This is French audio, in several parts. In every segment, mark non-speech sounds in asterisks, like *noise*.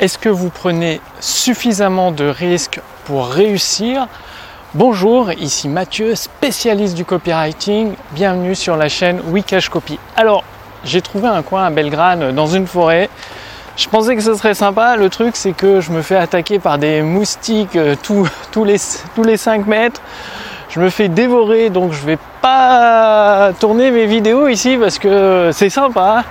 Est-ce que vous prenez suffisamment de risques pour réussir? Bonjour, ici Mathieu, spécialiste du copywriting. Bienvenue sur la chaîne Wikash Copy. Alors, j'ai trouvé un coin à Belgrade dans une forêt. Je pensais que ce serait sympa. Le truc, c'est que je me fais attaquer par des moustiques euh, tous, les, tous les 5 mètres. Je me fais dévorer, donc je vais pas tourner mes vidéos ici parce que c'est sympa,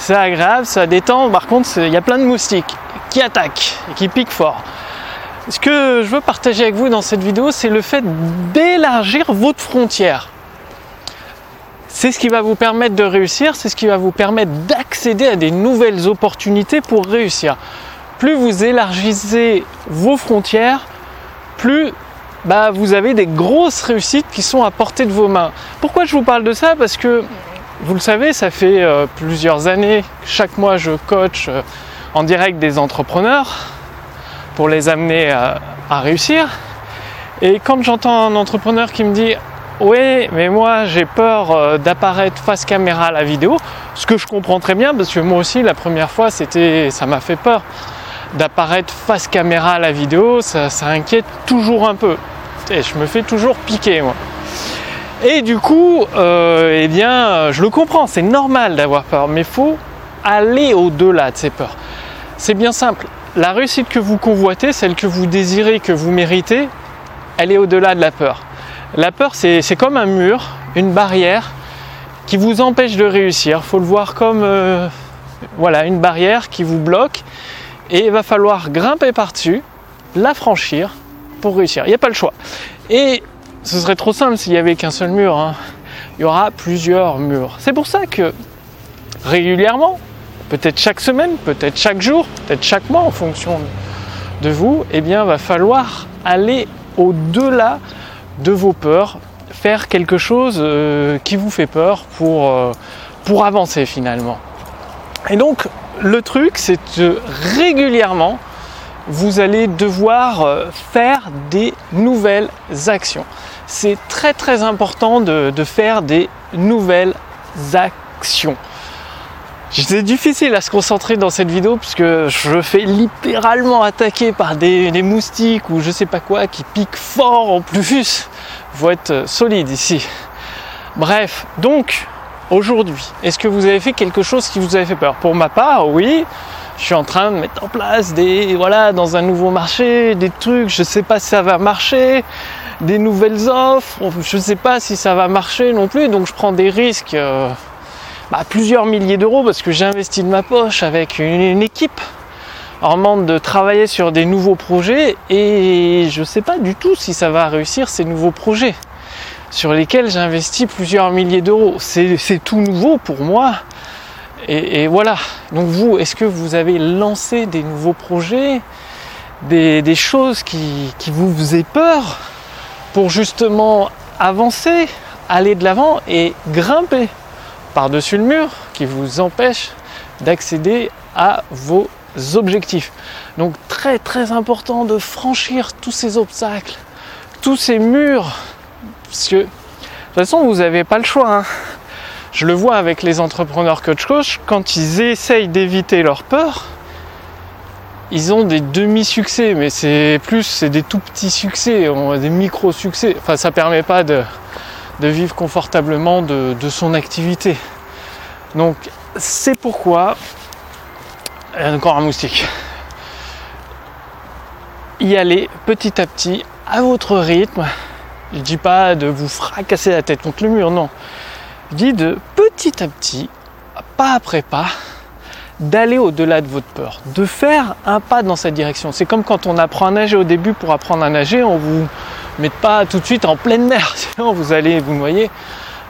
c'est agréable, ça détend. Par contre, il y a plein de moustiques qui attaque et qui pique fort. Ce que je veux partager avec vous dans cette vidéo, c'est le fait d'élargir votre frontière. C'est ce qui va vous permettre de réussir, c'est ce qui va vous permettre d'accéder à des nouvelles opportunités pour réussir. Plus vous élargissez vos frontières, plus bah, vous avez des grosses réussites qui sont à portée de vos mains. Pourquoi je vous parle de ça? Parce que vous le savez, ça fait euh, plusieurs années, chaque mois je coach. Euh, en direct des entrepreneurs pour les amener à, réussir. Et quand j'entends un entrepreneur qui me dit oui, mais moi j'ai peur euh, d'apparaître face caméra à la vidéo, ce que je comprends très bien parce que moi aussi la première fois c'était, ça m'a fait peur d'apparaître face caméra à la vidéo, ça, inquiète toujours un peu. Et je me fais toujours piquer moi. Et du coup, euh, eh bien, je le comprends, c'est normal d'avoir peur, mais il faut aller au-delà de ces peurs. C'est bien simple. La réussite que vous convoitez, celle que vous désirez, que vous méritez, elle est au-delà de la peur. La peur, c'est comme un mur, une barrière qui vous empêche de réussir. Il faut le voir comme euh, voilà, une barrière qui vous bloque et il va falloir grimper par-dessus, la franchir pour réussir. Il n'y a pas le choix. Et ce serait trop simple s'il n'y avait qu'un seul mur. Hein. Il y aura plusieurs murs. C'est pour ça que régulièrement, peut-être chaque semaine, peut-être chaque jour, peut-être chaque mois en fonction de vous, eh bien va falloir aller au-delà de vos peurs, faire quelque chose euh, qui vous fait peur pour, euh, pour avancer finalement. Et donc le truc c'est que régulièrement vous allez devoir euh, faire des nouvelles actions. C'est très très important de, faire des nouvelles actions. C'est difficile à se concentrer dans cette vidéo puisque je fais littéralement attaquer par des, moustiques ou je sais pas quoi qui piquent fort en plus. Faut être solide ici. Bref, donc aujourd'hui, est-ce que vous avez fait quelque chose qui vous avait fait peur? Pour ma part, oui. Je suis en train de mettre en place des voilà dans un nouveau marché des trucs. Je sais pas si ça va marcher, des nouvelles offres. Je sais pas si ça va marcher non plus. Donc je prends des risques. Euh, bah, plusieurs milliers d'euros parce que j'ai investi de ma poche avec une, équipe en demande de travailler sur des nouveaux projets et je ne sais pas du tout si ça va réussir ces nouveaux projets sur lesquels j'ai investi plusieurs milliers d'euros. C'est tout nouveau pour moi. Et, voilà. Donc vous, est-ce que vous avez lancé des nouveaux projets, des, choses qui vous faisaient peur? Pour justement avancer, aller de l'avant et grimper par-dessus le mur qui vous empêche d'accéder à vos objectifs. Donc très très important de franchir tous ces obstacles, tous ces murs, parce que de toute façon vous n'avez pas le choix. Hein. Je le vois avec les entrepreneurs coach coach, quand ils essayent d'éviter leur peur, ils ont des demi-succès, mais c'est plus c'est des tout petits succès, des micro-succès. Enfin ça permet pas de, vivre confortablement de, son activité. Donc c'est pourquoi, encore un moustique, y aller petit à petit à votre rythme. Je dis pas de vous fracasser la tête contre le mur, non. Je dis de petit à petit, pas après pas, d'aller au-delà de votre peur, de faire un pas dans cette direction. C'est comme quand on apprend à nager au début pour apprendre à nager, on vous met pas tout de suite en pleine mer, *laughs* sinon vous allez vous noyer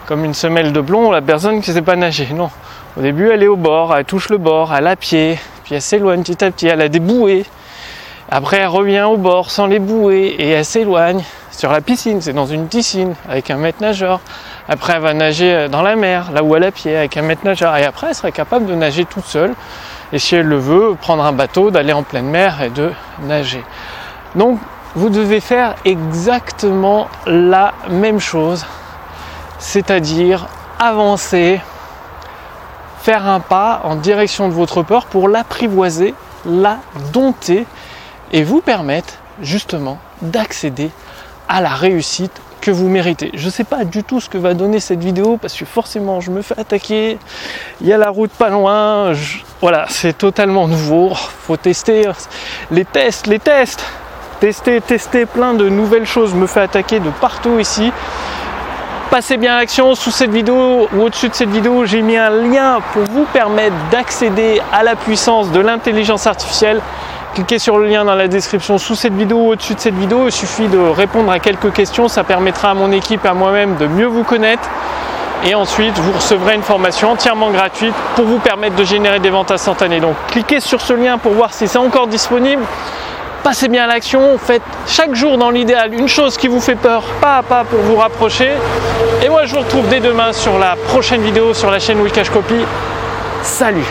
comme une semelle de blond, la personne qui ne sait pas nager. Non, au début elle est au bord, elle touche le bord, elle a pied, puis elle s'éloigne petit à petit, elle a des bouées. Après elle revient au bord sans les bouées et elle s'éloigne sur la piscine, c'est dans une piscine avec un maître nageur. Après elle va nager dans la mer, là où elle a pied, avec un maître nageur. Et après elle serait capable de nager toute seule. Et si elle le veut, prendre un bateau, d'aller en pleine mer et de nager. Donc vous devez faire exactement la même chose, c'est-à-dire avancer, faire un pas en direction de votre peur pour l'apprivoiser la dompter et vous permettre justement d'accéder à la réussite que vous méritez. Je ne sais pas du tout ce que va donner cette vidéo parce que forcément je me fais attaquer, il y a la route pas loin, voilà, c'est totalement nouveau, faut tester les tests, les tests, tester, tester plein de nouvelles choses, me fait attaquer de partout ici. Passez bien à l'action sous cette vidéo ou au-dessus de cette vidéo, j'ai mis un lien pour vous permettre d'accéder à la puissance de l'intelligence artificielle Cliquez sur le lien dans la description sous cette vidéo ou au-dessus de cette vidéo. Il suffit de répondre à quelques questions. Ça permettra à mon équipe et à moi-même de mieux vous connaître. Et ensuite, vous recevrez une formation entièrement gratuite pour vous permettre de générer des ventes instantanées. Donc, cliquez sur ce lien pour voir si c'est encore disponible. Passez bien à l'action. Faites chaque jour, dans l'idéal, une chose qui vous fait peur, pas à pas pour vous rapprocher. Et moi, je vous retrouve dès demain sur la prochaine vidéo sur la chaîne Wikash Copy. Salut